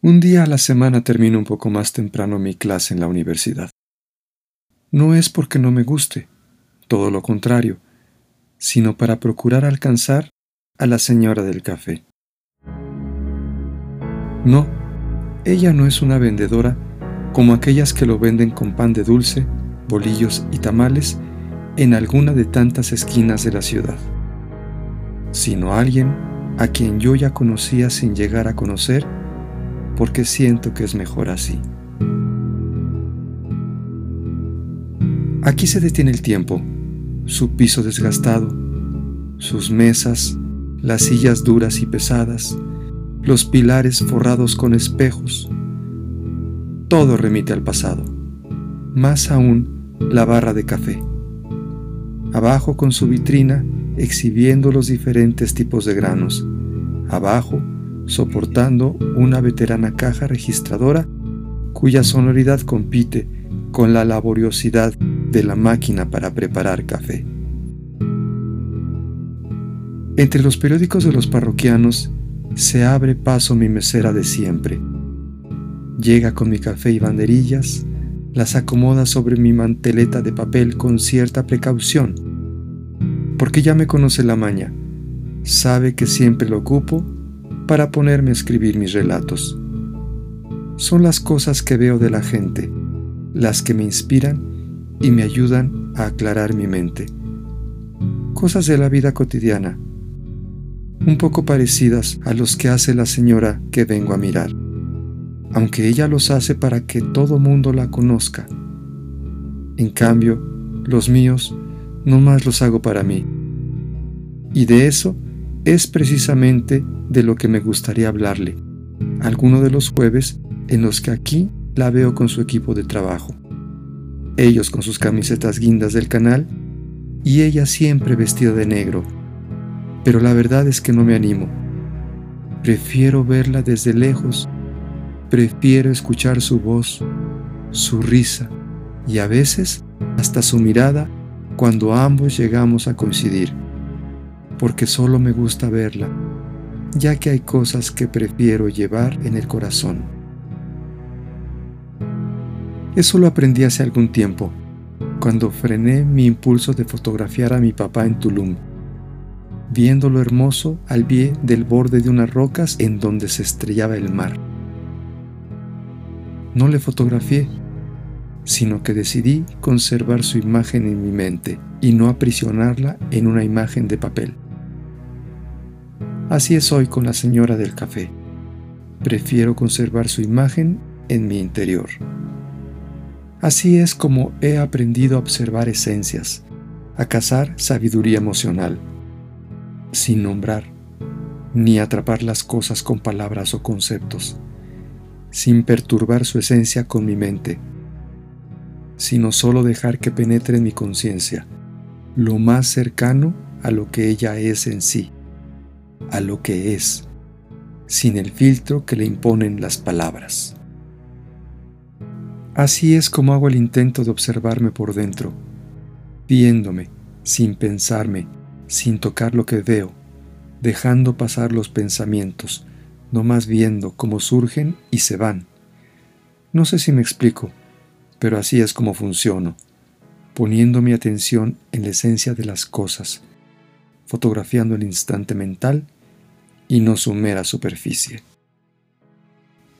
Un día a la semana termino un poco más temprano mi clase en la universidad. No es porque no me guste, todo lo contrario, sino para procurar alcanzar a la señora del café. No, ella no es una vendedora como aquellas que lo venden con pan de dulce, bolillos y tamales en alguna de tantas esquinas de la ciudad, sino alguien a quien yo ya conocía sin llegar a conocer porque siento que es mejor así. Aquí se detiene el tiempo, su piso desgastado, sus mesas, las sillas duras y pesadas, los pilares forrados con espejos. Todo remite al pasado, más aún la barra de café. Abajo con su vitrina exhibiendo los diferentes tipos de granos. Abajo soportando una veterana caja registradora cuya sonoridad compite con la laboriosidad de la máquina para preparar café. Entre los periódicos de los parroquianos se abre paso mi mesera de siempre. Llega con mi café y banderillas, las acomoda sobre mi manteleta de papel con cierta precaución, porque ya me conoce la maña, sabe que siempre lo ocupo para ponerme a escribir mis relatos. Son las cosas que veo de la gente, las que me inspiran y me ayudan a aclarar mi mente. Cosas de la vida cotidiana, un poco parecidas a los que hace la señora que vengo a mirar, aunque ella los hace para que todo mundo la conozca. En cambio, los míos no más los hago para mí. Y de eso es precisamente de lo que me gustaría hablarle, alguno de los jueves en los que aquí la veo con su equipo de trabajo. Ellos con sus camisetas guindas del canal y ella siempre vestida de negro. Pero la verdad es que no me animo. Prefiero verla desde lejos, prefiero escuchar su voz, su risa y a veces hasta su mirada cuando ambos llegamos a coincidir porque solo me gusta verla, ya que hay cosas que prefiero llevar en el corazón. Eso lo aprendí hace algún tiempo, cuando frené mi impulso de fotografiar a mi papá en Tulum, viendo lo hermoso al pie del borde de unas rocas en donde se estrellaba el mar. No le fotografié, sino que decidí conservar su imagen en mi mente y no aprisionarla en una imagen de papel. Así es hoy con la señora del café. Prefiero conservar su imagen en mi interior. Así es como he aprendido a observar esencias, a cazar sabiduría emocional, sin nombrar, ni atrapar las cosas con palabras o conceptos, sin perturbar su esencia con mi mente, sino solo dejar que penetre en mi conciencia, lo más cercano a lo que ella es en sí a lo que es, sin el filtro que le imponen las palabras. Así es como hago el intento de observarme por dentro, viéndome, sin pensarme, sin tocar lo que veo, dejando pasar los pensamientos, no más viendo cómo surgen y se van. No sé si me explico, pero así es como funciono, poniendo mi atención en la esencia de las cosas, fotografiando el instante mental y no su mera superficie.